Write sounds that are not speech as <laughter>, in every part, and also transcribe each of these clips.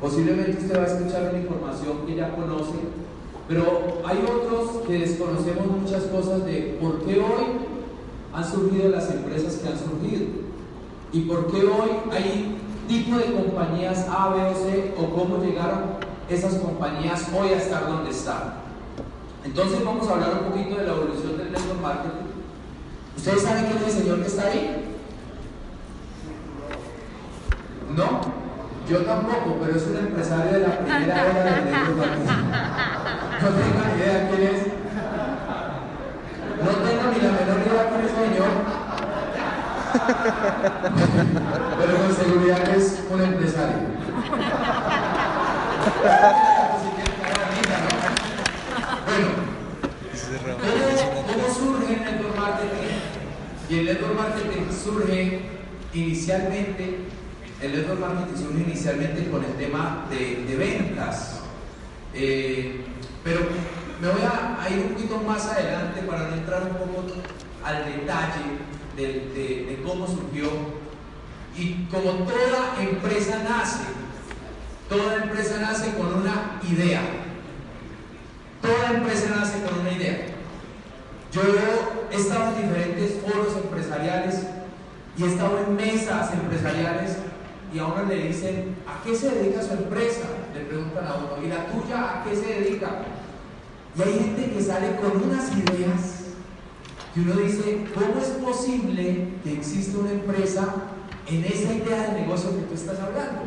Posiblemente usted va a escuchar una información que ya conoce, pero hay otros que desconocemos muchas cosas de por qué hoy han surgido las empresas que han surgido y por qué hoy hay tipo de compañías A, B o C o cómo llegaron esas compañías hoy a estar donde están. Entonces vamos a hablar un poquito de la evolución del network marketing. ¿Ustedes saben quién es el señor que está ahí? No, yo tampoco, pero es un empresario de la primera hora network marketing. No tengo ni idea quién es. No tengo ni la menor idea quién es señor. Pero con seguridad es un empresario. Bueno, ¿cómo, surge el network marketing? Y el network marketing surge inicialmente, el network marketing surge inicialmente con el tema de, ventas. Eh, pero me voy a, ir un poquito más adelante para entrar un poco al detalle de cómo surgió. Y como toda empresa nace, Toda empresa nace con una idea. Toda empresa nace con una idea. Yo he estado en diferentes foros empresariales y he estado en mesas empresariales y a uno le dicen, ¿a qué se dedica su empresa? Le preguntan a uno, ¿y la tuya a qué se dedica? Y hay gente que sale con unas ideas y uno dice, ¿cómo es posible que exista una empresa en esa idea de negocio que tú estás hablando?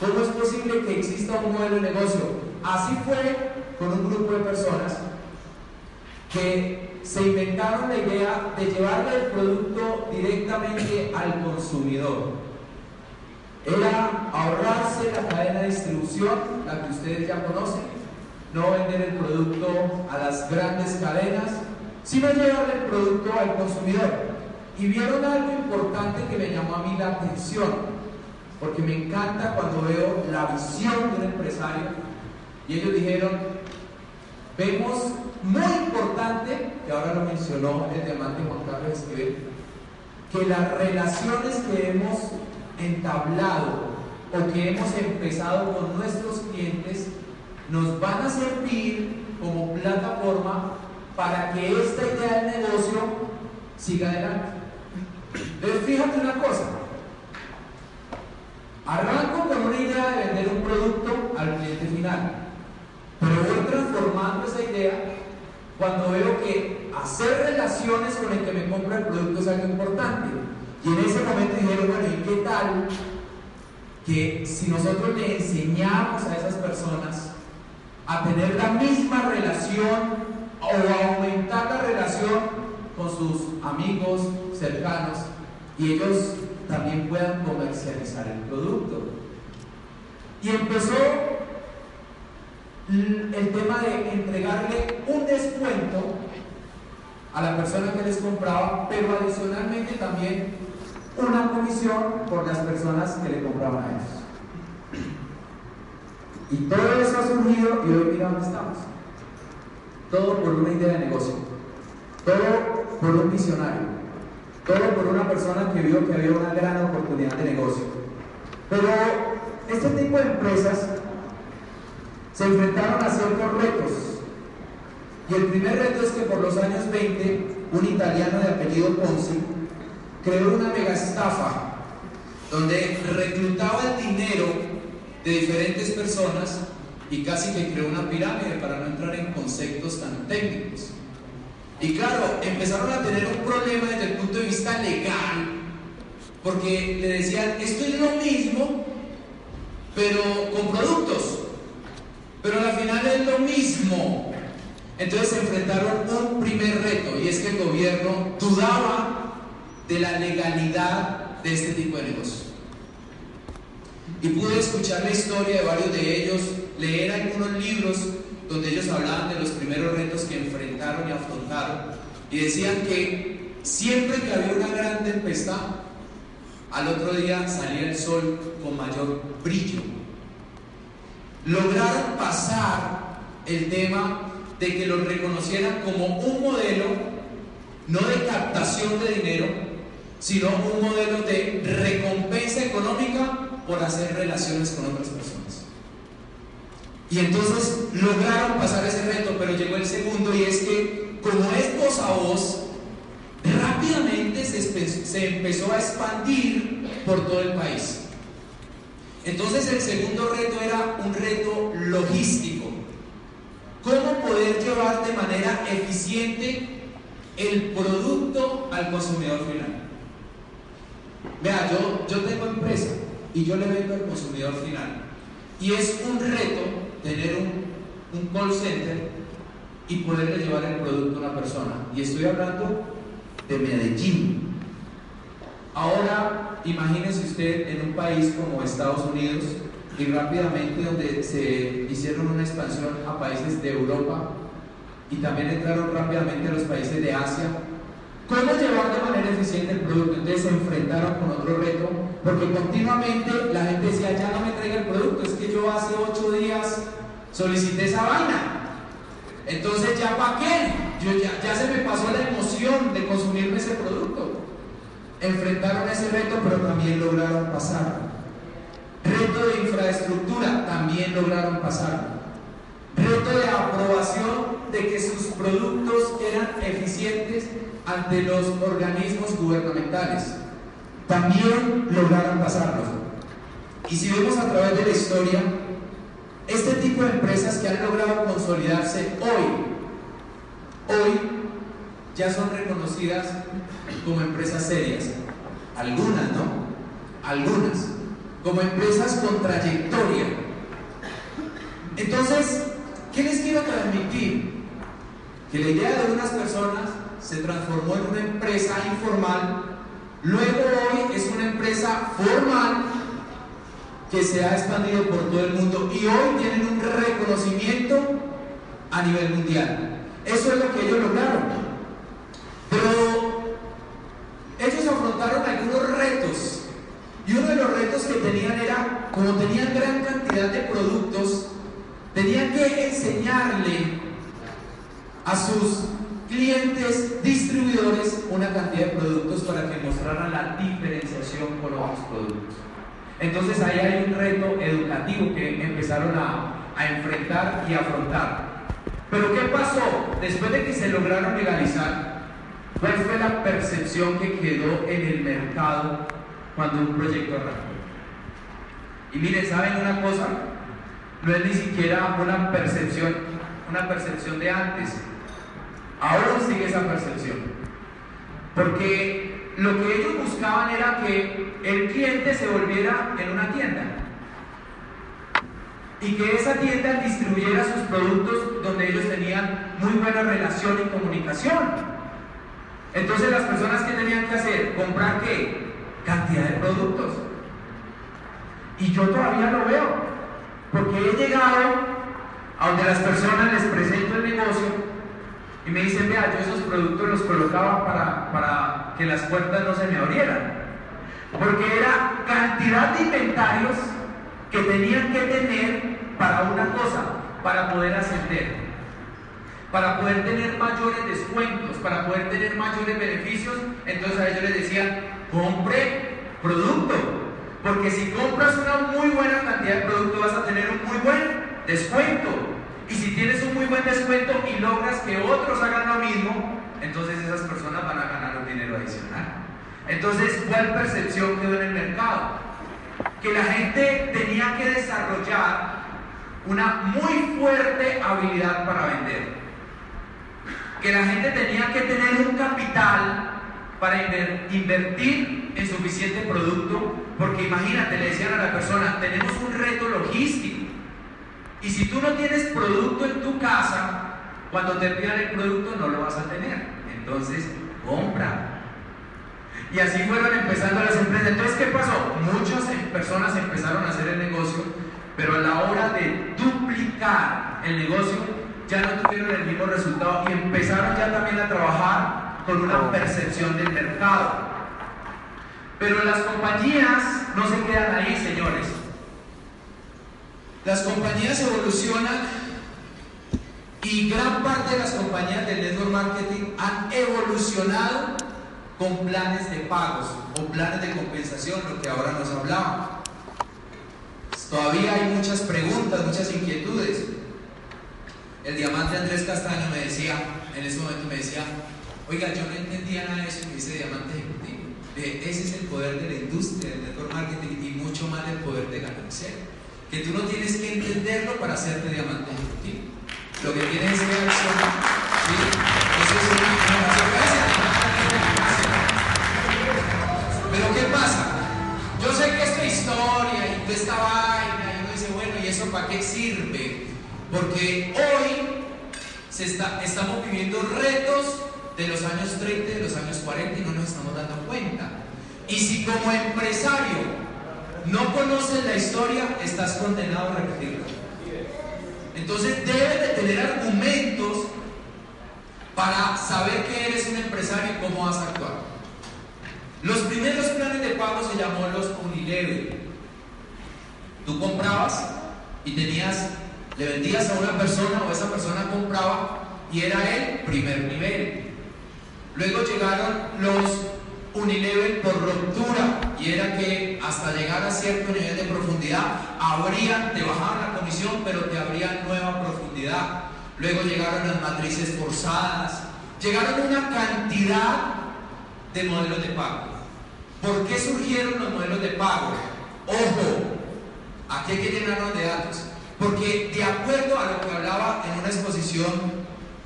¿Cómo es posible que exista un modelo de negocio? Así fue con un grupo de personas que se inventaron la idea de llevarle el producto directamente al consumidor. Era ahorrarse la cadena de distribución, la que ustedes ya conocen, no vender el producto a las grandes cadenas, sino llevarle el producto al consumidor. Y vieron algo importante que me llamó a mí la atención porque me encanta cuando veo la visión de un empresario y ellos dijeron, vemos muy importante, que ahora lo mencionó el diamante Juan Carlos Esquivel, que las relaciones que hemos entablado o que hemos empezado con nuestros clientes nos van a servir como plataforma para que esta idea de negocio siga adelante. Entonces, fíjate una cosa, Arranco con una idea de vender un producto al cliente final, pero voy transformando esa idea cuando veo que hacer relaciones con el que me compra el producto es algo importante. Y en ese momento dijeron, bueno, ¿y qué tal que si nosotros le enseñamos a esas personas a tener la misma relación o a aumentar la relación con sus amigos cercanos y ellos también puedan comercializar el producto. Y empezó el tema de entregarle un descuento a la persona que les compraba, pero adicionalmente también una comisión por las personas que le compraban a ellos. Y todo eso ha surgido y hoy mira dónde estamos. Todo por una idea de negocio. Todo por un visionario. Todo por una persona que vio que había una gran oportunidad de negocio. Pero este tipo de empresas se enfrentaron a ciertos retos. Y el primer reto es que por los años 20, un italiano de apellido Ponzi creó una mega estafa donde reclutaba el dinero de diferentes personas y casi que creó una pirámide para no entrar en conceptos tan técnicos. Y claro, empezaron a tener un problema desde el punto de vista legal, porque le decían, esto es lo mismo, pero con productos, pero al final es lo mismo. Entonces se enfrentaron un primer reto, y es que el gobierno dudaba de la legalidad de este tipo de negocio. Y pude escuchar la historia de varios de ellos, leer algunos libros donde ellos hablaban de los primeros retos que enfrentaron y afrontaron y decían que siempre que había una gran tempestad, al otro día salía el sol con mayor brillo. Lograron pasar el tema de que los reconocieran como un modelo no de captación de dinero, sino un modelo de recompensa económica por hacer relaciones con otras personas. Y entonces lograron pasar ese reto, pero llegó el segundo y es que como es voz a voz, rápidamente se, empezó a expandir por todo el país. Entonces el segundo reto era un reto logístico. ¿Cómo poder llevar de manera eficiente el producto al consumidor final? Vea, yo, yo tengo empresa y yo le vendo al consumidor final. Y es un reto tener un, un call center y poderle llevar el producto a una persona. Y estoy hablando de Medellín. Ahora, imagínese usted en un país como Estados Unidos y rápidamente donde se hicieron una expansión a países de Europa y también entraron rápidamente a los países de Asia. ¿Cómo llevar de manera eficiente el producto? Entonces se enfrentaron con otro reto, porque continuamente la gente decía, ya no me traiga el producto, es que yo hace ocho días solicité esa vaina. Entonces, ¿ya para qué? Yo ya, se me pasó la emoción de consumirme ese producto. Enfrentaron ese reto, pero también lograron pasarlo. Reto de infraestructura, también lograron pasarlo. Reto de aprobación de que sus productos eran eficientes ante los organismos gubernamentales. También lograron pasarlo. Y si vemos a través de la historia, este tipo de empresas que han logrado consolidarse hoy, hoy ya son reconocidas como empresas serias. Algunas, ¿no? Algunas. Como empresas con trayectoria. Entonces, ¿qué les quiero transmitir? Que la idea de unas personas se transformó en una empresa informal, luego hoy es una empresa formal que se ha expandido por todo el mundo y hoy tienen un reconocimiento a nivel mundial. Eso es lo que ellos lograron. Pero ellos afrontaron algunos retos y uno de los retos que tenían era, como tenían gran cantidad de productos, tenían que enseñarle a sus clientes, distribuidores, una cantidad de productos para que mostraran la diferenciación con otros productos. Entonces ahí hay un reto educativo que empezaron a, enfrentar y afrontar. Pero ¿qué pasó? Después de que se lograron legalizar, ¿cuál fue la percepción que quedó en el mercado cuando un proyecto arrancó? Y miren, ¿saben una cosa? No es ni siquiera una percepción, una percepción de antes. Ahora sigue esa percepción. Porque lo que ellos buscaban era que el cliente se volviera en una tienda y que esa tienda distribuyera sus productos donde ellos tenían muy buena relación y comunicación. Entonces las personas que tenían que hacer, comprar qué? Cantidad de productos. Y yo todavía lo veo, porque he llegado a donde las personas les presento el negocio y me dicen, vea, yo esos productos los colocaba para, para que las puertas no se me abrieran. Porque era cantidad de inventarios que tenían que tener para una cosa, para poder ascender, para poder tener mayores descuentos, para poder tener mayores beneficios. Entonces a ellos les decían, compre producto, porque si compras una muy buena cantidad de producto vas a tener un muy buen descuento. Y si tienes un muy buen descuento y logras que otros hagan lo mismo, entonces esas personas van a ganar un dinero adicional. Entonces, ¿cuál percepción quedó en el mercado? Que la gente tenía que desarrollar una muy fuerte habilidad para vender. Que la gente tenía que tener un capital para invertir en suficiente producto, porque imagínate, le decían a la persona, tenemos un reto logístico y si tú no tienes producto en tu casa, cuando te pidan el producto no lo vas a tener. Entonces, compra. Y así fueron empezando las empresas. Entonces, ¿qué pasó? Muchas em, personas empezaron a hacer el negocio, pero a la hora de duplicar el negocio, ya no tuvieron el mismo resultado y empezaron ya también a trabajar con una percepción del mercado. Pero las compañías no se quedan ahí, señores. Las compañías evolucionan y gran parte de las compañías del network marketing han evolucionado con planes de pagos o planes de compensación, lo que ahora nos hablaba. Todavía hay muchas preguntas, muchas inquietudes. El diamante Andrés Castaño me decía, en ese momento me decía, oiga, yo no entendía nada de eso, me dice diamante. Ese es el poder de la industria, del network marketing y mucho más el poder de ganancia. Que tú no tienes que entenderlo para hacerte diamante. Lo que tienes que accionar. ¿sí? Eso es una Pero ¿qué pasa? Yo sé que esta historia y toda esta vaina, y uno dice, bueno, ¿y eso para qué sirve? Porque hoy se está, estamos viviendo retos de los años 30 y de los años 40 y no nos estamos dando cuenta. Y si como empresario no conoces la historia, estás condenado a repetirla. Entonces debes de tener argumentos para saber que eres un empresario y cómo vas a actuar. Los primeros planes de pago se llamó los Unilever. Tú comprabas y tenías, le vendías a una persona o esa persona compraba y era el primer nivel. Luego llegaron los Unilever por ruptura y era que hasta llegar a cierto nivel de profundidad abrían, te bajaban la comisión pero te abrían nueva profundidad. Luego llegaron las matrices forzadas, llegaron una cantidad de modelos de pago. ¿Por qué surgieron los modelos de pago? Ojo, aquí hay que llenarnos de datos. Porque de acuerdo a lo que hablaba en una exposición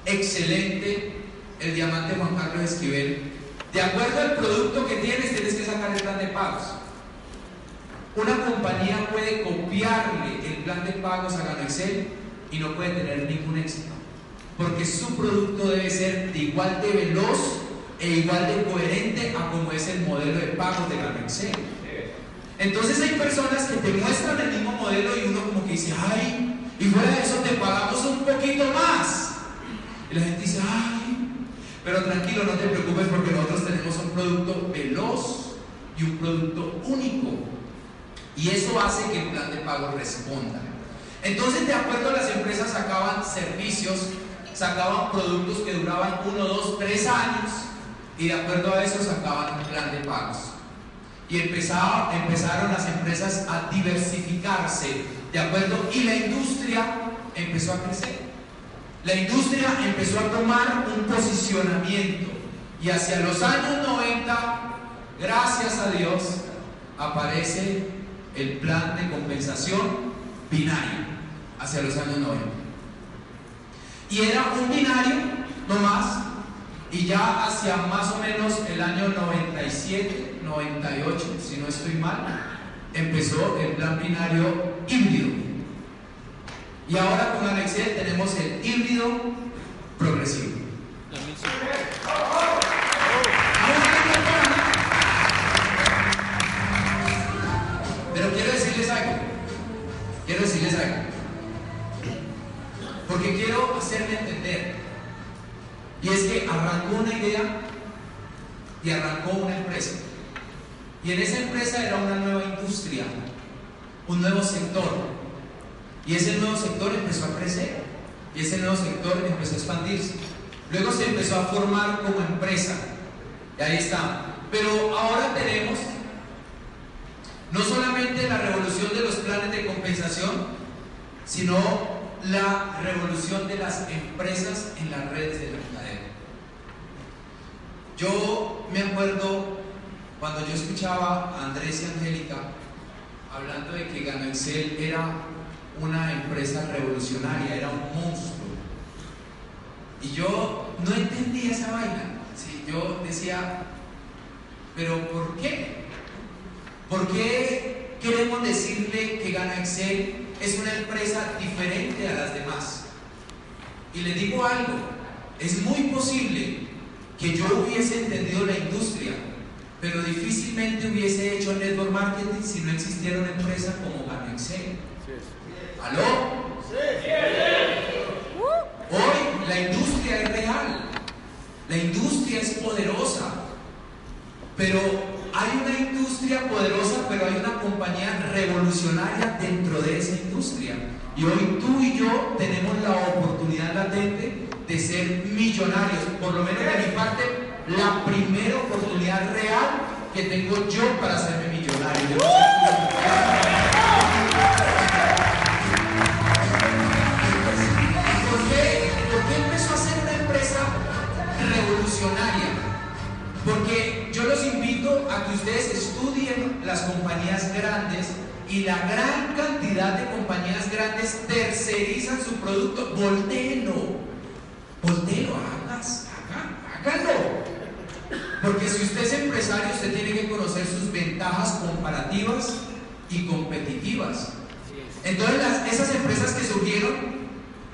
excelente el diamante Juan Carlos Esquivel, de acuerdo al producto que tienes, tienes que sacar el plan de pagos. Una compañía puede copiarle el plan de pagos a Gano Excel y no puede tener ningún éxito. Porque su producto debe ser de igual de veloz e igual de coherente a como es el modelo de pagos de Gano Excel. Entonces hay personas que te muestran el mismo modelo y uno como que dice, ay, y fuera de eso te pagamos un poquito más. Y la gente dice, ay, pero tranquilo, no te preocupes porque nosotros tenemos un producto veloz y un producto único. Y eso hace que el plan de pago responda. Entonces, de acuerdo las empresas, sacaban servicios, sacaban productos que duraban uno, dos, tres años. Y de acuerdo a eso sacaban un plan de pagos. Y empezaron las empresas a diversificarse, ¿de acuerdo? Y la industria empezó a crecer. La industria empezó a tomar un posicionamiento y hacia los años 90, gracias a Dios, aparece el plan de compensación binario hacia los años 90. Y era un binario, no más, y ya hacia más o menos el año 97, 98, si no estoy mal, empezó el plan binario híbrido. Y ahora con Alexia tenemos el híbrido progresivo. Pero quiero decirles algo. Quiero decirles algo. Porque quiero hacerme entender. Y es que arrancó una idea y arrancó una empresa. Y en esa empresa era una nueva industria, un nuevo sector, y ese nuevo sector empezó a crecer y ese nuevo sector empezó a expandirse. Luego se empezó a formar como empresa. Y ahí está. Pero ahora tenemos no solamente la revolución de los planes de compensación, sino la revolución de las empresas en las redes de mercadeo. Yo me acuerdo cuando yo escuchaba a Andrés y Angélica hablando de que Gano Excel era una empresa revolucionaria, era un monstruo. Y yo no entendía esa vaina. Yo decía, pero ¿por qué? ¿Por qué queremos decirle que Gana Excel es una empresa diferente a las demás? Y les digo algo, es muy posible que yo hubiese entendido la industria, pero difícilmente hubiese hecho network marketing si no existiera una empresa como Gana Excel. ¿Aló? Hoy la industria es real, la industria es poderosa, pero hay una industria poderosa, pero hay una compañía revolucionaria dentro de esa industria. Y hoy tú y yo tenemos la oportunidad latente de ser millonarios, por lo menos de mi parte, la primera oportunidad real que tengo yo para hacerme millonario. porque yo los invito a que ustedes estudien las compañías grandes y la gran cantidad de compañías grandes tercerizan su producto. Volteenlo, volteenlo, hagas, háganlo. Porque si usted es empresario, usted tiene que conocer sus ventajas comparativas y competitivas. Entonces, esas empresas que surgieron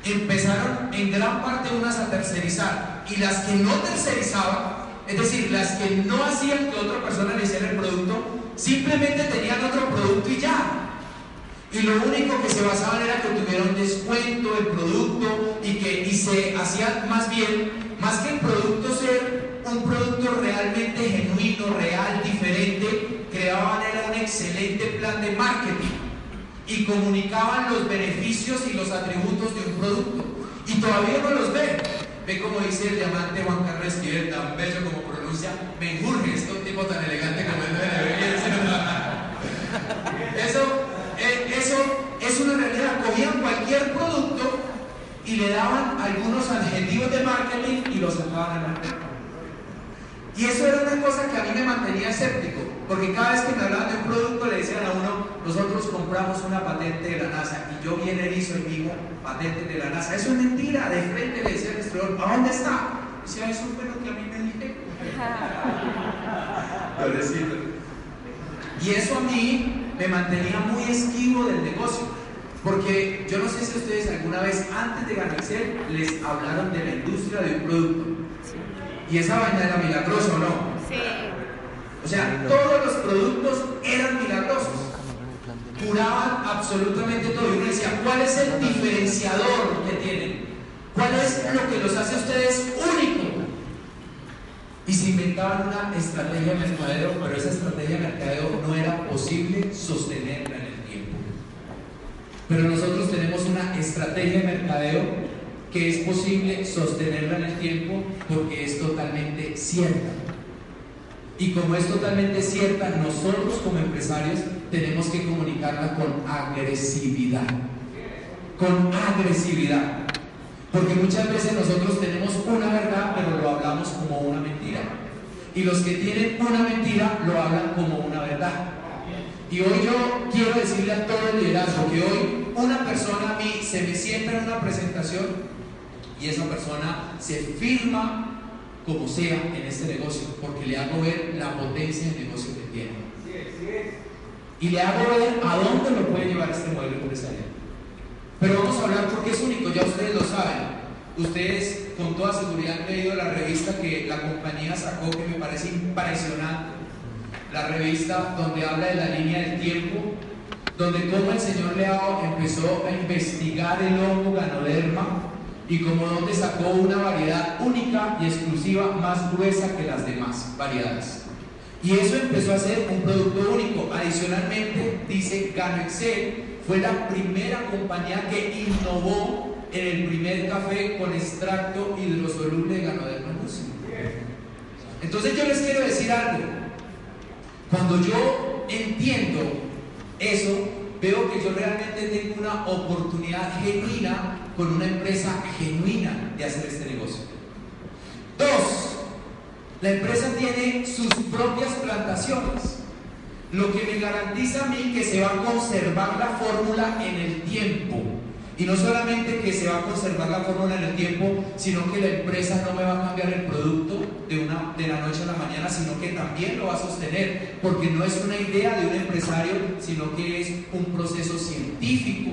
empezaron en gran parte unas a tercerizar y las que no tercerizaban, es decir, las que no hacían que otra persona le hiciera el producto, simplemente tenían otro producto y ya. Y lo único que se basaban era que tuviera un descuento el producto y que y se hacía más bien, más que el producto ser un producto realmente genuino, real, diferente, creaban era un excelente plan de marketing y comunicaban los beneficios y los atributos de un producto. Y todavía no los ve. Ve como dice el diamante Juan Carlos Esquivel, tan bello como pronuncia, me enjurge, este tipo tan elegante como el de <laughs> Eso, eh, eso es una realidad. Cogían cualquier producto y le daban algunos adjetivos de marketing y los sacaban al mercado. Y eso era una cosa que a mí me mantenía escéptico, porque cada vez que me hablaban de un producto le decían a uno, nosotros compramos una patente de la NASA, y yo bien erizo y digo, patente de la NASA. Eso es mentira, de frente le decía al exterior, ¿a dónde está? Decía, eso fue lo que a mí me dije. y eso a mí me mantenía muy esquivo del negocio. Porque yo no sé si ustedes alguna vez antes de Excel les hablaron de la industria de un producto. ¿Y esa vaina era milagrosa o no? Sí. O sea, todos los productos eran milagrosos. Curaban absolutamente todo. Y uno decía, ¿cuál es el diferenciador que tienen? ¿Cuál es lo que los hace a ustedes únicos? Y se inventaban una estrategia de mercadeo, pero esa estrategia de mercadeo no era posible sostenerla en el tiempo. Pero nosotros tenemos una estrategia de mercadeo que es posible sostenerla en el tiempo porque es totalmente cierta. Y como es totalmente cierta, nosotros como empresarios tenemos que comunicarla con agresividad. Con agresividad. Porque muchas veces nosotros tenemos una verdad, pero lo hablamos como una mentira. Y los que tienen una mentira lo hablan como una verdad. Y hoy yo quiero decirle a todo el liderazgo que hoy una persona a mí se me sienta en una presentación y esa persona se firma como sea en este negocio, porque le hago ver la potencia del negocio que tiene. Y le hago ver a dónde lo puede llevar este modelo empresarial. Pero vamos a hablar porque es único, ya ustedes lo saben. Ustedes con toda seguridad han leído la revista que la compañía sacó que me parece impresionante. La revista donde habla de la línea del tiempo, donde como el señor Leao empezó a investigar el hongo ganoderma y como donde sacó una variedad única y exclusiva más gruesa que las demás variedades. Y eso empezó a ser un producto único. Adicionalmente, dice Gano Excel, fue la primera compañía que innovó en el primer café con extracto hidrosoluble de ganoderma Entonces yo les quiero decir algo. Cuando yo entiendo eso, veo que yo realmente tengo una oportunidad genuina con una empresa genuina de hacer este negocio. Dos, la empresa tiene sus propias plantaciones, lo que me garantiza a mí que se va a conservar la fórmula en el tiempo. Y no solamente que se va a conservar la fórmula en el tiempo, sino que la empresa no me va a cambiar el producto de, una, de la noche a la mañana, sino que también lo va a sostener, porque no es una idea de un empresario, sino que es un proceso científico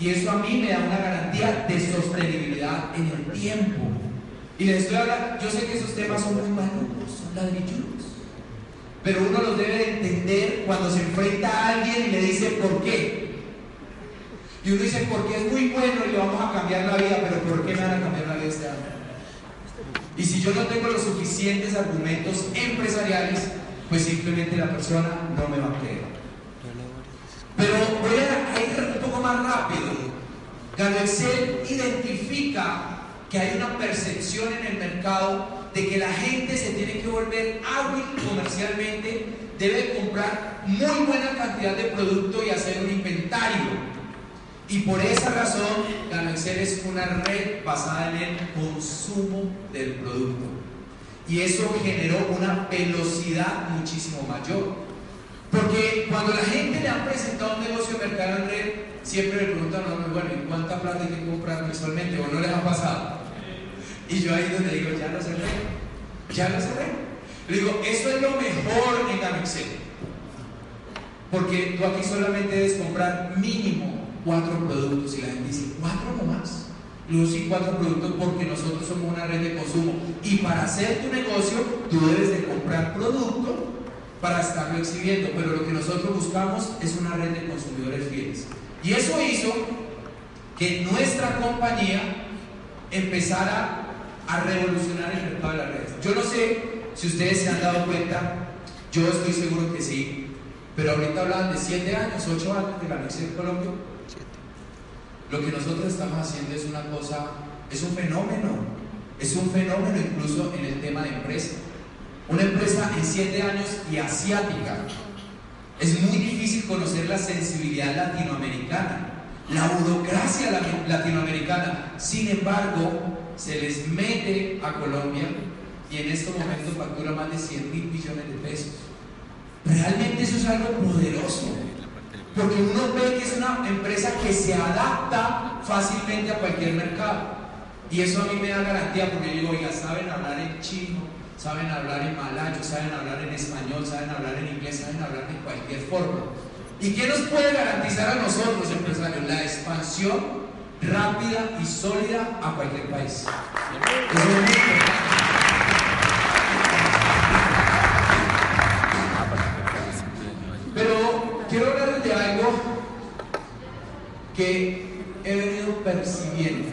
y eso a mí me da una garantía de sostenibilidad en el tiempo. Y les estoy hablando, yo sé que esos temas son muy malucos, son ladrillos. Pero uno los debe de entender cuando se enfrenta a alguien y le dice por qué. Y uno dice, porque es muy bueno y le vamos a cambiar la vida, pero ¿por qué me van a cambiar la vida este año? Y si yo no tengo los suficientes argumentos empresariales, pues simplemente la persona no me va a creer. Pero voy a poco más rápido. Excel identifica que hay una percepción en el mercado de que la gente se tiene que volver hábil comercialmente, debe comprar muy buena cantidad de producto y hacer un inventario. Y por esa razón, Excel es una red basada en el consumo del producto. Y eso generó una velocidad muchísimo mayor. Porque cuando la gente le han presentado un negocio de mercado en red, siempre le preguntan a bueno, ¿y cuánta plata hay que comprar mensualmente? ¿O no les ha pasado? Y yo ahí donde digo, ya lo cerré, ya lo cerré. Le digo, eso es lo mejor en Gamexel. Porque tú aquí solamente debes comprar mínimo cuatro productos. Y la gente dice, ¿cuatro nomás? Luego sí, cuatro productos porque nosotros somos una red de consumo. Y para hacer tu negocio, tú debes de comprar producto para estarlo exhibiendo. Pero lo que nosotros buscamos es una red de consumidores fieles. Y eso hizo que nuestra compañía empezara a revolucionar el mercado de las redes. Yo no sé si ustedes se han dado cuenta, yo estoy seguro que sí, pero ahorita hablan de 7 años, 8 años de la en Colombia. Lo que nosotros estamos haciendo es una cosa, es un fenómeno, es un fenómeno incluso en el tema de empresa. Una empresa en 7 años y asiática. Es muy difícil conocer la sensibilidad latinoamericana, la burocracia latinoamericana. Sin embargo, se les mete a Colombia y en estos momentos factura más de 100 mil millones de pesos. Realmente eso es algo poderoso, porque uno ve que es una empresa que se adapta fácilmente a cualquier mercado. Y eso a mí me da garantía, porque yo digo, oiga, saben hablar en chino, saben hablar en malayo, saben hablar en español, saben hablar en inglés, saben hablar de cualquier forma. ¿Y qué nos puede garantizar a nosotros, empresarios? La expansión rápida y sólida a cualquier país. Muy quiero hablarles de algo que he venido percibiendo.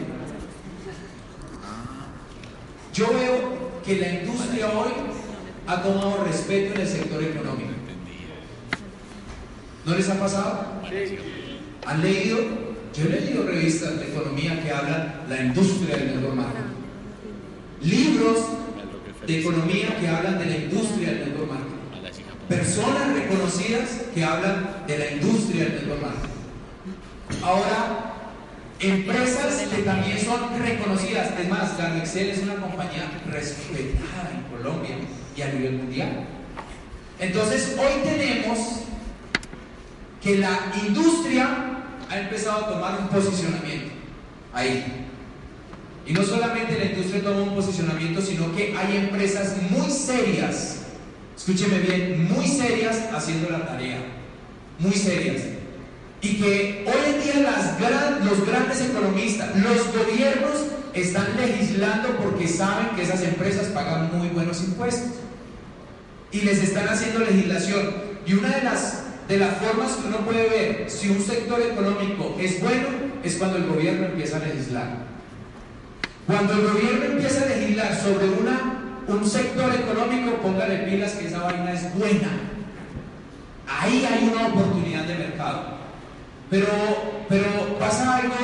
Yo veo que la industria hoy ha tomado respeto en el sector económico. ¿No les ha pasado? ¿Han leído? Yo he leído revistas de economía que hablan la industria del network marketing. Libros de economía que hablan de la industria del network marketing personas reconocidas que hablan de la industria del network marketing. Ahora, empresas que también son reconocidas, es más, es una compañía respetada en Colombia y a nivel mundial. Entonces, hoy tenemos que la industria ha empezado a tomar un posicionamiento ahí. Y no solamente la industria toma un posicionamiento, sino que hay empresas muy serias escúcheme bien, muy serias haciendo la tarea, muy serias. Y que hoy en día los grandes economistas, los gobiernos están legislando porque saben que esas empresas pagan muy buenos impuestos. Y les están haciendo legislación. Y una de las, de las formas que uno puede ver si un sector económico es bueno es cuando el gobierno empieza a legislar. Cuando el gobierno empieza a legislar sobre una un sector económico, póngale pilas que esa vaina es buena. Ahí hay una oportunidad de mercado. Pero, pero pasa algo,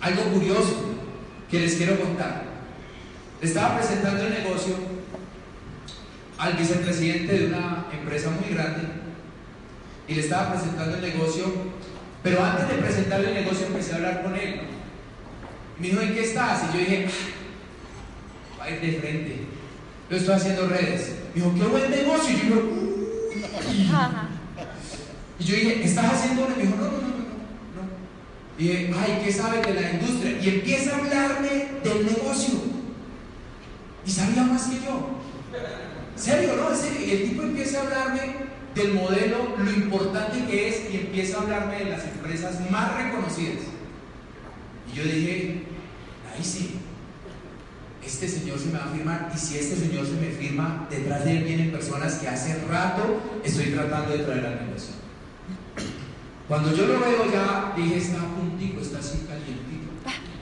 algo curioso que les quiero contar. estaba presentando el negocio al vicepresidente de una empresa muy grande y le estaba presentando el negocio, pero antes de presentarle el negocio empecé a hablar con él. Me dijo, ¿en qué estás? Y yo dije, va a ir de frente. Yo estoy haciendo redes. Me dijo, qué buen negocio. Y yo y yo dije, ¿estás haciendo una? Me dijo, no, no, no, no, no. Y dije, ay, ¿qué sabe de la industria? Y empieza a hablarme del negocio. Y sabía más que yo. ¿Serio, no? Y el tipo empieza a hablarme del modelo, lo importante que es, y empieza a hablarme de las empresas más reconocidas. Y yo dije, ahí sí, este señor se me va a firmar y si este señor se me firma, detrás de él vienen personas que hace rato estoy tratando de traer al negocio. Cuando yo lo veo ya, dije, está puntico, está así calientito.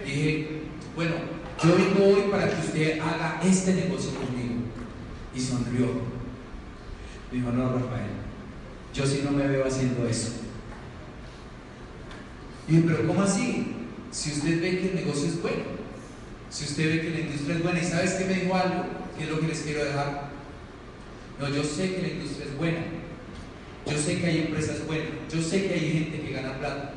Dije, bueno, yo vengo hoy para que usted haga este negocio conmigo. Y sonrió. Dijo, no, Rafael, yo sí no me veo haciendo eso. Y dije, pero ¿cómo así? Si usted ve que el negocio es bueno. Si usted ve que la industria es buena y sabes que me dijo algo, ¿qué es lo que les quiero dejar? No, yo sé que la industria es buena. Yo sé que hay empresas buenas. Yo sé que hay gente que gana plata.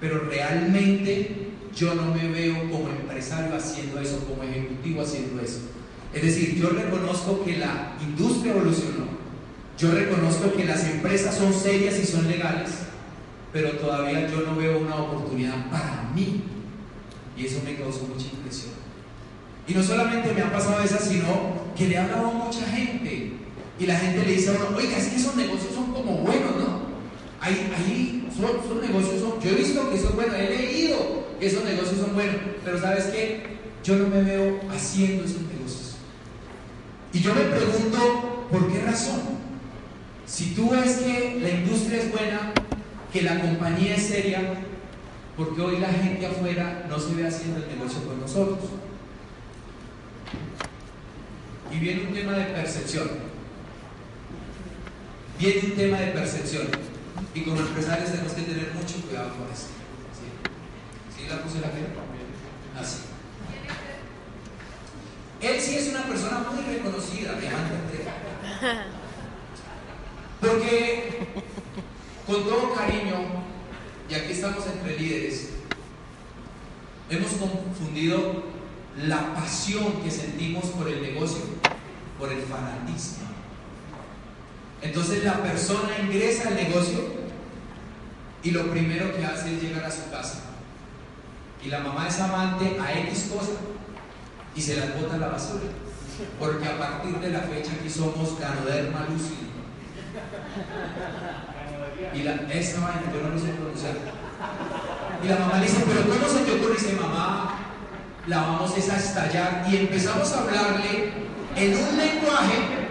Pero realmente yo no me veo como empresario haciendo eso, como ejecutivo haciendo eso. Es decir, yo reconozco que la industria evolucionó. Yo reconozco que las empresas son serias y son legales. pero todavía yo no veo una oportunidad para mí. Y eso me causó mucha impresión. Y no solamente me ha pasado esa, sino que le ha hablado a mucha gente. Y la gente le dice a uno, oiga, es que esos negocios son como buenos, ¿no? Ahí, ahí son, negocios, son, yo he visto que son buenos, he leído que esos negocios son buenos, pero ¿sabes qué? Yo no me veo haciendo esos negocios. Y yo me pregunto, ¿por qué razón? Si tú ves que la industria es buena, que la compañía es seria, porque hoy la gente afuera no se ve haciendo el negocio con nosotros. Y viene un tema de percepción. Viene un tema de percepción. Y como empresarios tenemos que tener mucho cuidado con esto. ¿Sí? ¿Sí la puse la que Así. Él sí es una persona muy reconocida, me Porque con todo cariño, y aquí estamos entre líderes, hemos confundido la pasión que sentimos por el negocio por el fanatismo. Entonces la persona ingresa al negocio y lo primero que hace es llegar a su casa. Y la mamá es amante a X cosa y se las bota a la basura. Porque a partir de la fecha aquí somos ganoderma lúcido. Y la, esa vaina, yo no lo sé pronunciar. Y la mamá le dice, pero ¿cómo se te ocurre? dice, mamá, la vamos a estallar. Y empezamos a hablarle en un lenguaje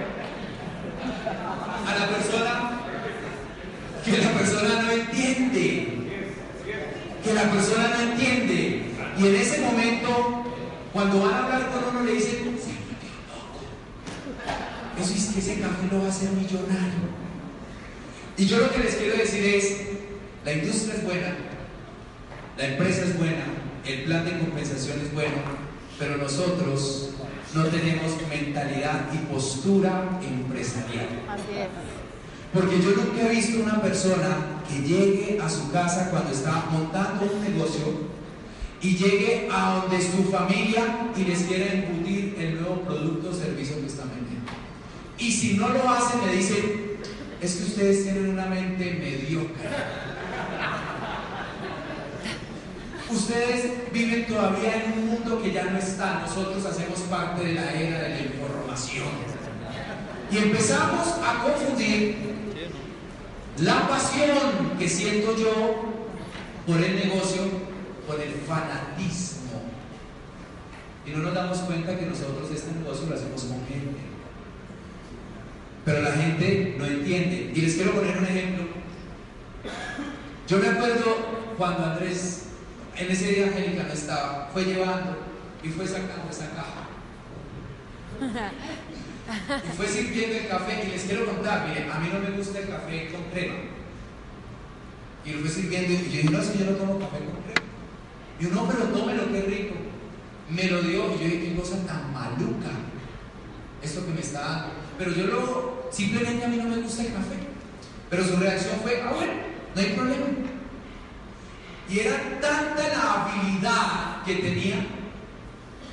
a la persona que la persona no entiende. Que la persona no entiende. Y en ese momento, cuando van a hablar con uno, le dicen, eso es que ese café lo va a hacer millonario. Y yo lo que les quiero decir es, la industria es buena, la empresa es buena, el plan de compensación es bueno, pero nosotros no tenemos mentalidad y postura empresarial. Porque yo nunca he visto una persona que llegue a su casa cuando está montando un negocio y llegue a donde su familia y les quiera embutir el nuevo producto o servicio que están vendiendo. Y si no lo hacen, me dicen, es que ustedes tienen una mente mediocre. Ustedes viven todavía en un mundo que ya no está. Nosotros hacemos parte de la era de la información. Y empezamos a confundir la pasión que siento yo por el negocio con el fanatismo. Y no nos damos cuenta que nosotros este negocio lo hacemos con gente. Pero la gente no entiende. Y les quiero poner un ejemplo. Yo me acuerdo cuando Andrés en ese día Angélica no estaba, fue llevando y fue sacando esa caja. <laughs> Y fue sirviendo el café y les quiero contar, mire, a mí no me gusta el café con crema. Y lo fue sirviendo y yo dije, no, si yo no tomo café con crema. Y yo, no, pero tómelo, qué rico. Me lo dio y yo dije, qué cosa tan maluca. Esto que me está dando. Pero yo lo, simplemente a mí no me gusta el café. Pero su reacción fue, ah, bueno, no hay problema. Y era tanta la habilidad que tenía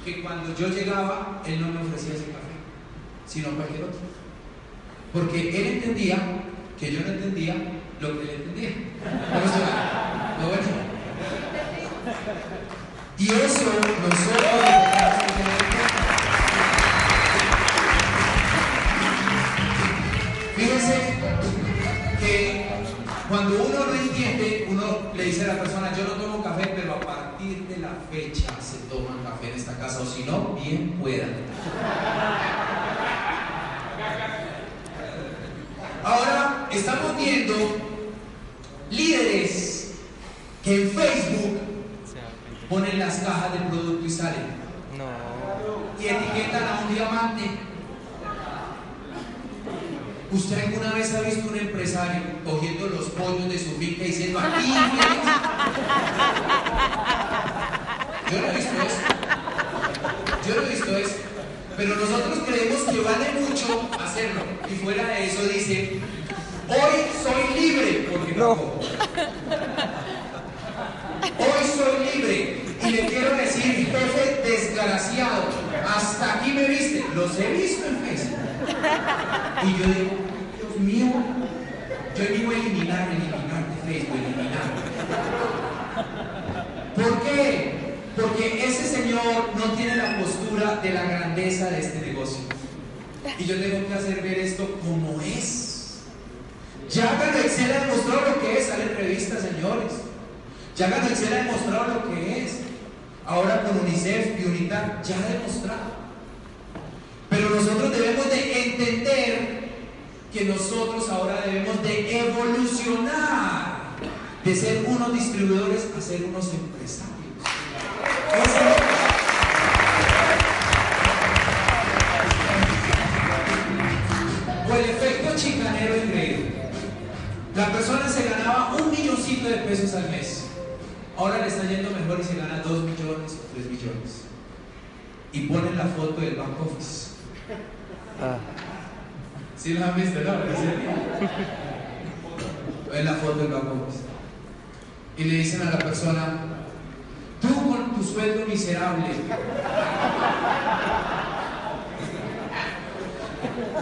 que cuando yo llegaba, él no me ofrecía ese café, sino cualquier otro. Porque él entendía que yo no entendía lo que él entendía. ¿Cómo bueno? Y eso nosotros fecha se toma café en esta casa, o si no, bien puedan. Ahora estamos viendo líderes que en Facebook ponen las cajas de producto y salen. Y etiquetan a un diamante ¿Usted alguna vez ha visto un empresario cogiendo los pollos de su finca y diciendo aquí? Yo no he visto eso. Yo no he visto eso. Pero nosotros creemos que vale mucho hacerlo. Y fuera de eso dice, hoy soy libre porque no. Hoy soy libre. Y le quiero decir, jefe desgraciado, hasta aquí me viste. Los he visto en Facebook. Y yo digo, Dios mío, yo digo eliminar, eliminar, Facebook, eliminar. ¿Por qué? Porque ese señor no tiene la postura de la grandeza de este negocio. Y yo tengo que hacer ver esto como es. Ya cuando Excel ha demostrado lo que es, sale en revistas, señores. Ya cuando Excel ha demostrado lo que es. Ahora con UNICEF y UNITAR ya ha demostrado. Pero nosotros debemos de entender que nosotros ahora debemos de evolucionar de ser unos distribuidores a ser unos empresarios. O el efecto chicanero increíble. La persona se ganaba un milloncito de pesos al mes. Ahora le está yendo mejor y se gana dos millones o tres millones. Y ponen la foto del back office. Ah. ¿Sí lo han visto? No, en la foto del back office. Y le dicen a la persona, tú con tu sueldo miserable.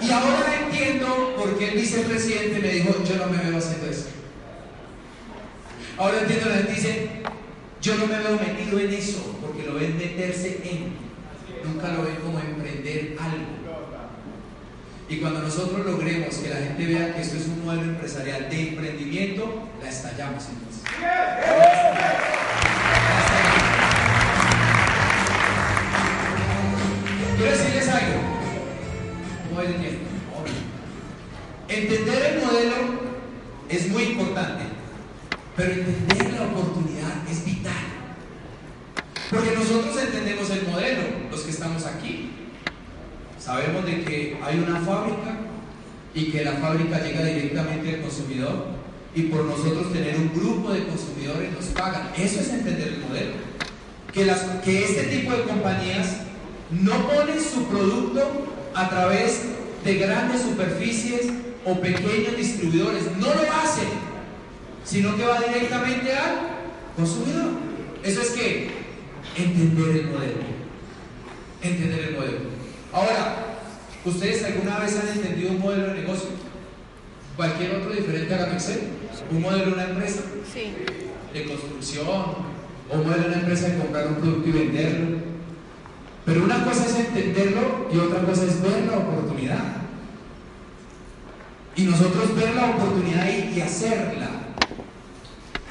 Y ahora entiendo por qué el vicepresidente me dijo, yo no me veo haciendo eso. Ahora entiendo, la gente dice, yo no me veo metido en eso, porque lo ven meterse en, nunca lo ven como emprender algo. Y cuando nosotros logremos que la gente vea que esto es un modelo empresarial de emprendimiento, la estallamos entonces. Quiero decirles algo. Entender el modelo es muy importante, pero entender la oportunidad es vital. Porque nosotros entendemos el modelo, los que estamos aquí. Sabemos de que hay una fábrica y que la fábrica llega directamente al consumidor y por nosotros tener un grupo de consumidores nos pagan. Eso es entender el modelo. Que, que este tipo de compañías no ponen su producto a través de grandes superficies o pequeños distribuidores. No lo hacen, sino que va directamente al consumidor. Eso es que entender el modelo. Entender el modelo. Ahora, ¿ustedes alguna vez han entendido un modelo de negocio? ¿Cualquier otro diferente a Gamexel? ¿Un modelo de una empresa? Sí. De construcción, o un modelo de una empresa de comprar un producto y venderlo pero una cosa es entenderlo y otra cosa es ver la oportunidad. Y nosotros ver la oportunidad y, hacerla.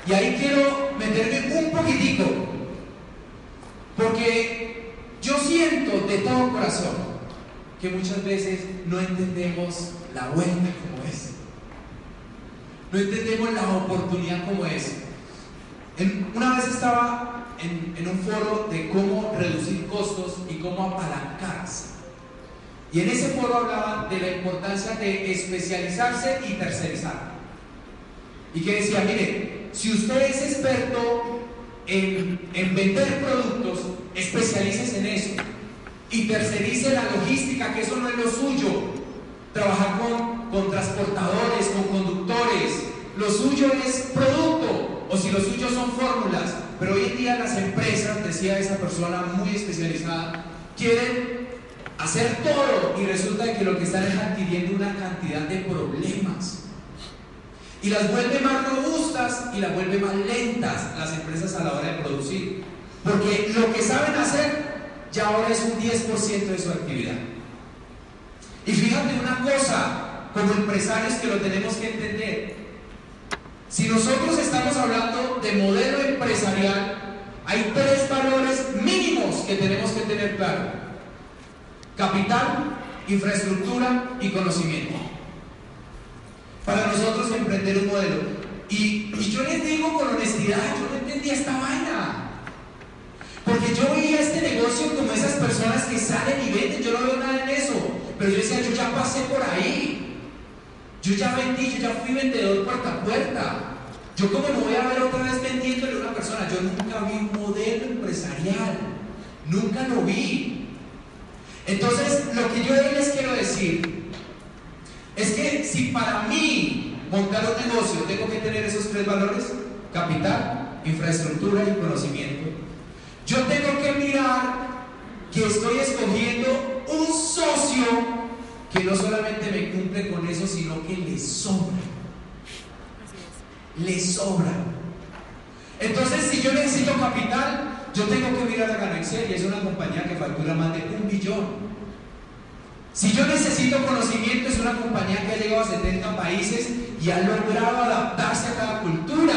Y ahí quiero meterme un poquitico, porque yo siento de todo corazón que muchas veces no entendemos la vuelta como es. No entendemos la oportunidad como es. una vez estaba en, un foro de cómo reducir costos y cómo apalancarse. Y en ese foro hablaban de la importancia de especializarse y tercerizar. Y que decía, mire, si usted es experto en, en vender productos, especialícese en eso. Y tercerice la logística, que eso no es lo suyo. Trabajar con, con transportadores, con conductores. Lo suyo es producto. O si lo suyo son fórmulas, pero hoy en día las empresas, decía esa persona muy especializada, quieren hacer todo y resulta que lo que están es adquiriendo una cantidad de problemas. Y las vuelve más robustas y las vuelve más lentas las empresas a la hora de producir. Porque lo que saben hacer ya ahora es un 10% de su actividad. Y fíjate una cosa, como empresarios que lo tenemos que entender, si nosotros estamos hablando de modelo empresarial, hay tres valores mínimos que tenemos que tener claro. Capital, infraestructura y conocimiento. Para nosotros emprender un modelo. Y, yo les digo con honestidad, yo no entendía esta vaina. Porque yo veía este negocio como esas personas que salen y venden, yo no veo nada en eso. Pero yo decía, yo ya pasé por ahí. Yo ya vendí, yo ya fui vendedor puerta a puerta. Yo como me voy a ver otra vez vendiéndole a una persona, yo nunca vi un modelo empresarial, nunca lo vi. Entonces, lo que yo hoy les quiero decir es que si para mí montar un negocio tengo que tener esos tres valores, capital, infraestructura y conocimiento, yo tengo que mirar que estoy escogiendo un socio que no solamente me cumple con eso, sino que le sobra. le sobra. Entonces, si yo necesito capital, yo tengo que mirar a Ganexel y es una compañía que factura más de un billón. Si yo necesito conocimiento, es una compañía que ha llegado a 70 países y ha logrado adaptarse a cada cultura.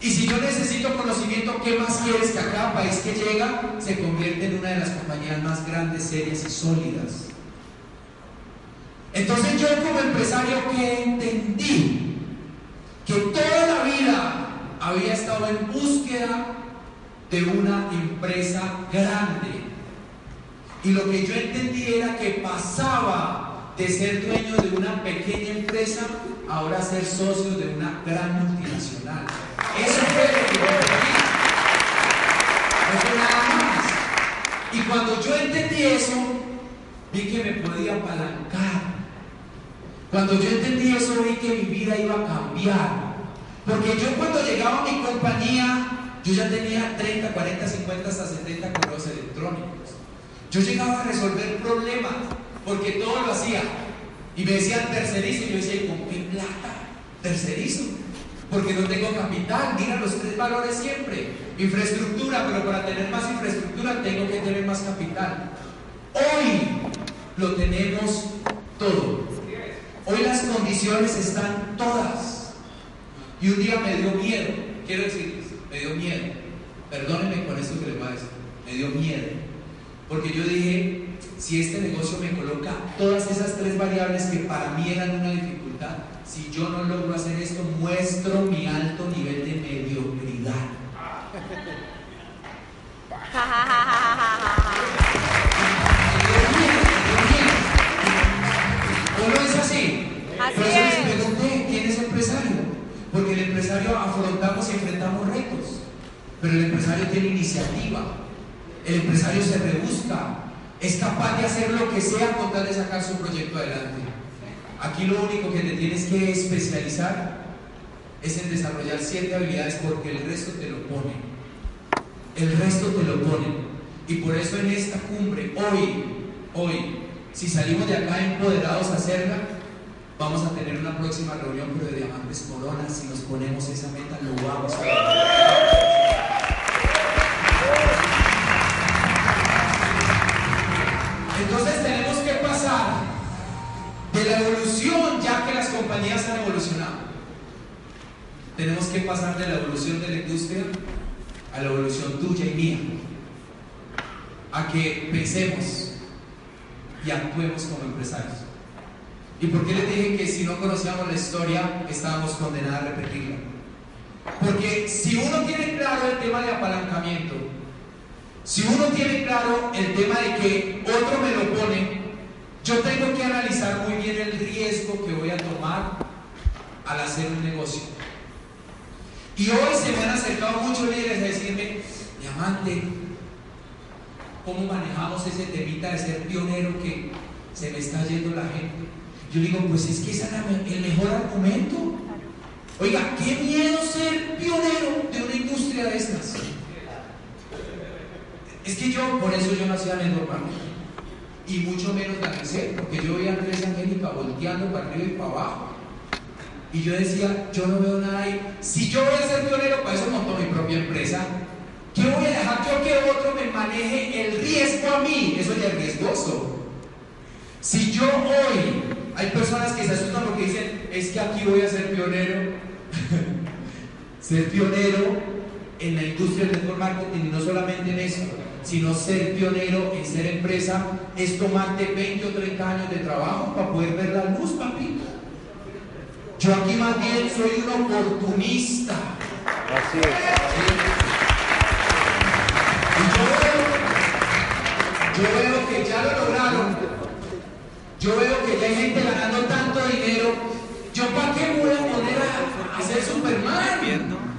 Y si yo necesito conocimiento, ¿qué más quieres que a cada país que llega se convierte en una de las compañías más grandes, serias y sólidas? Entonces yo como empresario que entendí que toda la vida había estado en búsqueda de una empresa grande. Y lo que yo entendí era que pasaba de ser dueño de una pequeña empresa ahora ser socio de una gran multinacional. Eso fue lo que yo entendí. No fue nada más. Y cuando yo entendí eso, vi que me podía apalancar. Cuando yo entendí eso, vi que mi vida iba a cambiar. Porque yo cuando llegaba a mi compañía, yo ya tenía 30, 40, 50, hasta 70 correos electrónicos. Yo llegaba a resolver problemas, porque todo lo hacía. Y me decían tercerizo, y yo decía, ¿con qué plata? Tercerizo. Porque no tengo capital, mira los tres valores siempre. Infraestructura, pero para tener más infraestructura tengo que tener más capital. Hoy lo tenemos todo. Hoy las condiciones están todas. Y un día me dio miedo, quiero decirles, me dio miedo. Perdónenme con esto que les voy a decir. Me dio miedo. Porque yo dije, si este negocio me coloca todas esas tres variables que para mí eran una dificultad, si yo no logro hacer esto, muestro mi alto nivel de mediocridad. ¿O no es así? Así Por eso les es. pregunté, ¿quién es empresario? Porque el empresario afrontamos y enfrentamos retos, pero el empresario tiene iniciativa, el empresario se rebusca, es capaz de hacer lo que sea con tal de sacar su proyecto adelante. Aquí lo único que te tienes que especializar es en desarrollar siete habilidades porque el resto te lo pone. El resto te lo pone. Y por eso en esta cumbre, hoy, hoy, si salimos de acá empoderados a hacerla, vamos a tener una próxima reunión, pero de diamantes coronas. Si nos ponemos esa meta, lo vamos a lograr. Entonces tenemos que pasar de la evolución, ya que las compañías han evolucionado. Tenemos que pasar de la evolución de la industria a la evolución tuya y mía. A que pensemos y actuemos como empresarios. ¿Y por qué les dije que si no conocíamos la historia estábamos condenados a repetirla? Porque si uno tiene claro el tema de apalancamiento, si uno tiene claro el tema de que otro me lo pone, yo tengo que analizar muy bien el riesgo que voy a tomar al hacer un negocio. Y hoy se me han acercado muchos líderes a decirme, diamante, ¿cómo manejamos ese temita de ser pionero que se me está yendo la gente? Yo digo, pues es que ese es el mejor argumento. Oiga, qué miedo ser pionero de una industria de estas. Es que yo, por eso yo hacía network marketing. Y mucho menos la porque yo veía a Andrés Angélica volteando para arriba y para abajo. Y yo decía, yo no veo nada ahí. Si yo voy a ser pionero, para eso monto mi propia empresa. ¿Qué voy a dejar yo que otro me maneje el riesgo a mí? Eso ya es riesgoso. Si yo hoy, hay personas que se asustan porque dicen, es que aquí voy a ser pionero. <laughs> ser pionero en la industria del network marketing no solamente en eso, sino ser pionero en ser empresa es tomarte 20 o 30 años de trabajo para poder ver la luz, papito. Yo aquí más bien soy un oportunista. Así es. Y yo veo, yo veo que ya lo lograron. Yo veo que ya hay gente ganando tanto dinero. ¿Yo para qué voy a poner a, a ser Superman?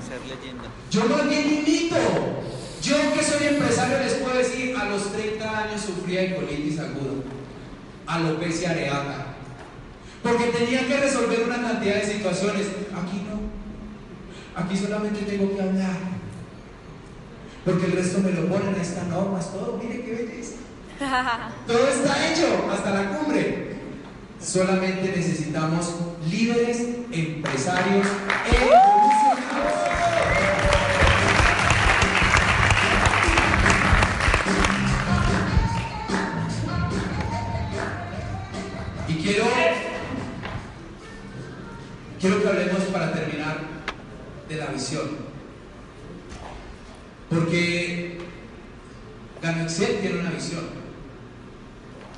Ser leyenda. Yo más bien invito. Yo que soy empresario les puedo decir, a los 30 años sufría de colitis aguda, alopecia areata, porque tenía que resolver una cantidad de situaciones. Aquí no. Aquí solamente tengo que hablar. Porque el resto me lo ponen, ahí están normas, todo. Mire qué belleza. <laughs> Todo está hecho hasta la cumbre. Solamente necesitamos líderes empresarios evolucionados. Quiero que hablemos para terminar de la visión. Porque Ganoexcel tiene una visión.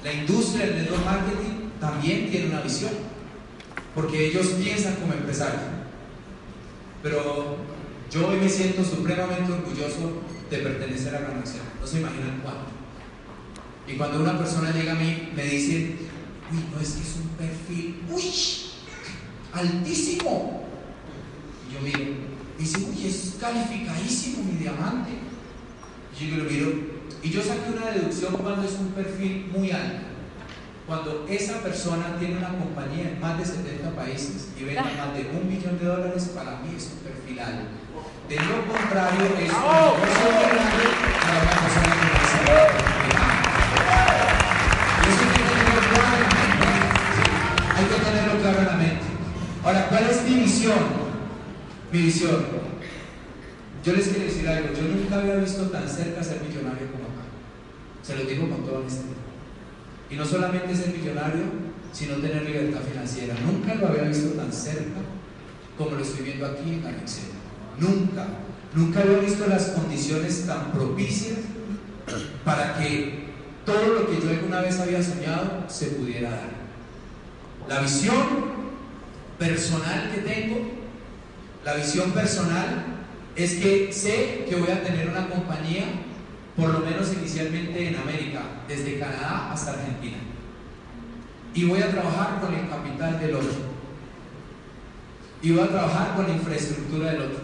La industria del network marketing también tiene una visión. Porque ellos piensan como empresarios. Pero yo hoy me siento supremamente orgulloso de pertenecer a Ganoexcel. No se imaginan cuánto. Y cuando una persona llega a mí, me dice, uy, no es que es un perfil, uy, altísimo. Y yo miro, dice, uy, es calificadísimo mi diamante. Y yo lo miro, y yo saqué una deducción cuando es un perfil muy alto. Cuando esa persona tiene una compañía en más de 70 países y vende más de un millón de dólares, para mí es un perfil alto. De lo contrario, es un negocio grande para una persona que Ahora, ¿cuál es mi visión? Mi visión. Yo les quiero decir algo. Yo nunca había visto tan cerca ser millonario como acá. Se lo digo con toda honestidad. Y no solamente ser millonario, sino tener libertad financiera. Nunca lo había visto tan cerca como lo estoy viendo aquí en Anexel. Nunca. Nunca había visto las condiciones tan propicias para que todo lo que yo alguna vez había soñado se pudiera dar. La visión personal que tengo, la visión personal es que sé que voy a tener una compañía, por lo menos inicialmente en América, desde Canadá hasta Argentina. Y voy a trabajar con el capital del otro. Y voy a trabajar con la infraestructura del otro.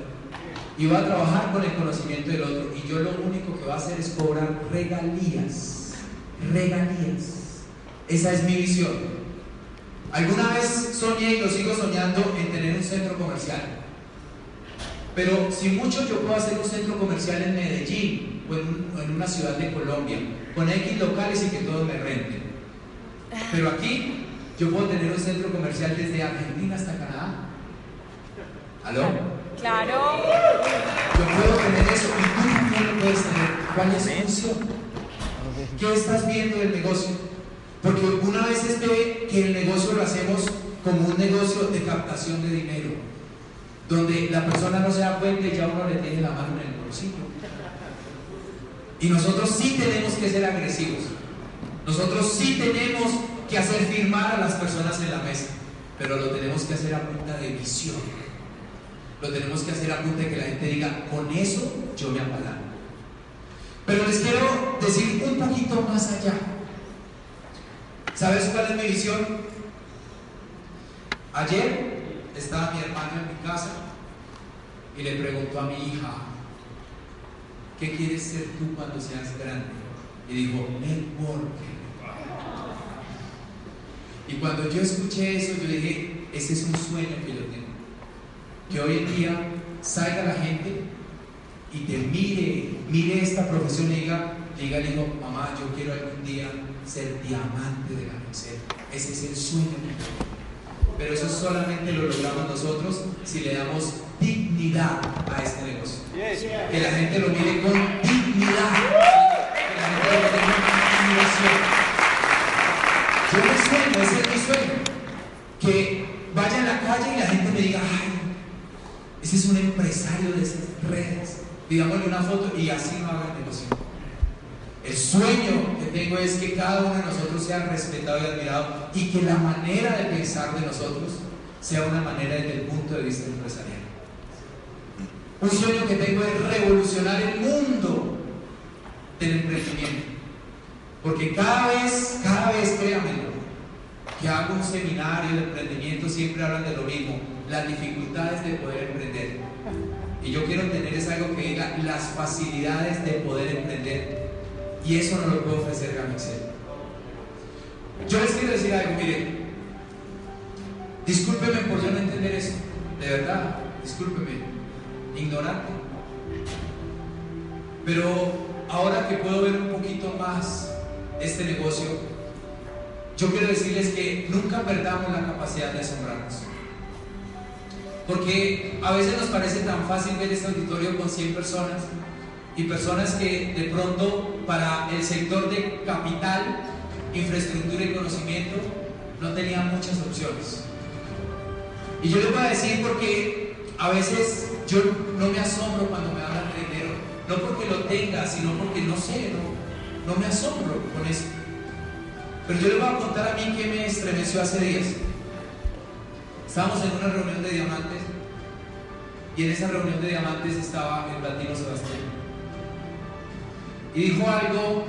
Y voy a trabajar con el conocimiento del otro. Y yo lo único que voy a hacer es cobrar regalías regalías. Esa es mi visión. Alguna vez soñé y lo sigo soñando en tener un centro comercial. Pero si mucho yo puedo hacer un centro comercial en Medellín o en, en una ciudad de Colombia, con X locales y que todos me renten. Pero aquí yo puedo tener un centro comercial desde Argentina hasta Canadá. ¿Aló? Claro. Yo puedo tener eso y tú también lo puedes tener. ¿Cuál es su función? ¿Qué estás viendo del negocio? Porque una vez ve que el negocio lo hacemos como un negocio de captación de dinero, donde la persona no se da cuenta y ya uno le tiene la mano en el bolsillo. Y nosotros sí tenemos que ser agresivos. Nosotros sí tenemos que hacer firmar a las personas en la mesa, pero lo tenemos que hacer a punta de visión. Lo tenemos que hacer a punta de que la gente diga, con eso yo me apalanco. Pero les quiero decir un poquito más allá. ¿Sabes cuál es mi visión? Ayer estaba mi hermano en mi casa y le preguntó a mi hija, ¿qué quieres ser tú cuando seas grande? Y dijo, networker. Y cuando yo escuché eso, yo dije, ese es un sueño que yo tengo. Que hoy en día salga la gente y te mire, mire esta profesión y diga, diga hijo, mamá, yo quiero algún día ser diamante de la Excel. Ese es el sueño. Pero eso solamente lo logramos nosotros si le damos dignidad a este negocio. Que la gente lo mire con dignidad. Que la gente lo mire con admiración. Yo me sueño, ese es mi sueño. Que vaya a la calle y la gente me diga, ay, ese es un empresario de esas redes. Digámosle una foto y así no haga negocio. El sueño que tengo es que cada uno de nosotros sea respetado y admirado y que la manera de pensar de nosotros sea una manera desde el punto de vista empresarial. Un sueño que tengo es revolucionar el mundo del emprendimiento. Porque cada vez, cada vez, créanmelo, que hago un seminario de emprendimiento siempre hablan de lo mismo, las dificultades de poder emprender. Y yo quiero tener es algo que diga las facilidades de poder emprender. Y eso no lo puedo ofrecer Gamixel. Yo les quiero decir algo, mire, discúlpeme por yo no entender eso, de verdad, discúlpeme, ignorante. Pero ahora que puedo ver un poquito más este negocio, yo quiero decirles que nunca perdamos la capacidad de asombrarnos. Porque a veces nos parece tan fácil ver este auditorio con 100 personas y personas que de pronto para el sector de capital, infraestructura y conocimiento no tenían muchas opciones. Y yo les voy a decir porque a veces yo no me asombro cuando me hablan de dinero, no porque lo tenga, sino porque no sé, no, no me asombro con eso. Pero yo les voy a contar a mí que me estremeció hace días. Estábamos en una reunión de diamantes y en esa reunión de diamantes estaba el platino Sebastián. Y dijo algo,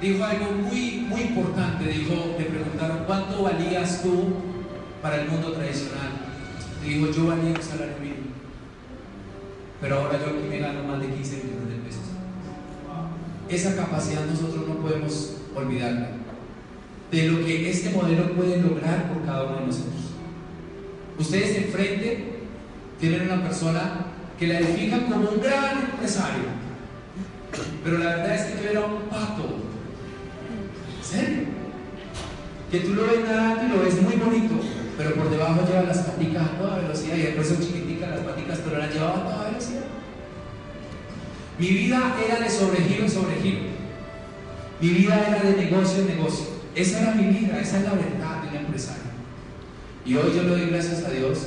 dijo algo muy, muy importante. Dijo, le preguntaron, ¿cuánto valías tú para el mundo tradicional? Y dijo, yo valía un salario mínimo. Pero ahora yo aquí me gano más de 15 millones de pesos. Esa capacidad nosotros no podemos olvidarla. De lo que este modelo puede lograr por cada uno de nosotros. Ustedes enfrente tienen una persona que la edifican como un gran empresario. Pero la verdad es que yo era un pato. ¿En serio? Que tú lo ves nadando y lo ves muy bonito, pero por debajo lleva las paticas a toda velocidad y después son chiquiticas las paticas, pero las llevaba a toda velocidad. Mi vida era de sobregiro en sobregiro. Mi vida era de negocio en negocio. Esa era mi vida, esa es la verdad de un empresario. Y hoy yo le doy gracias a Dios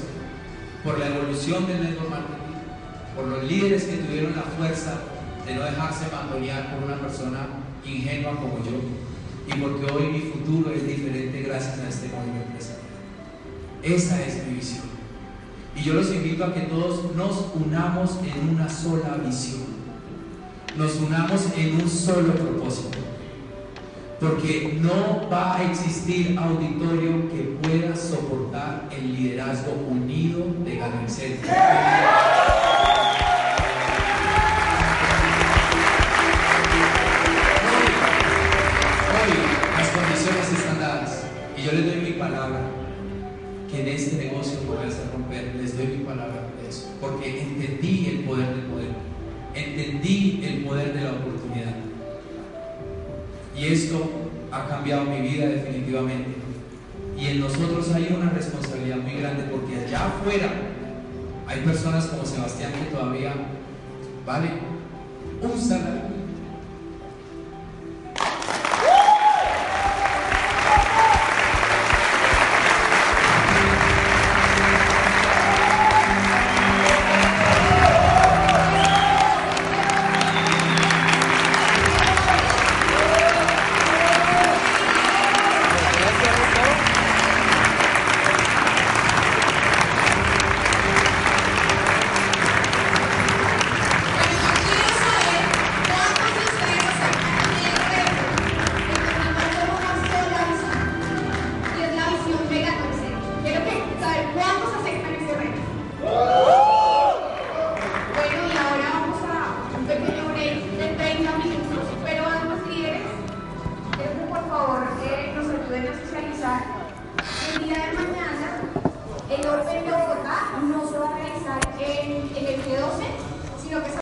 por la evolución del network marketing, por los líderes que tuvieron la fuerza de no dejarse mandonear por una persona ingenua como yo, y porque hoy mi futuro es diferente gracias a este modelo empresarial. Esa es mi visión. Y yo los invito a que todos nos unamos en una sola visión. Nos unamos en un solo propósito. Porque no va a existir auditorio que pueda soportar el liderazgo unido de Ganancel.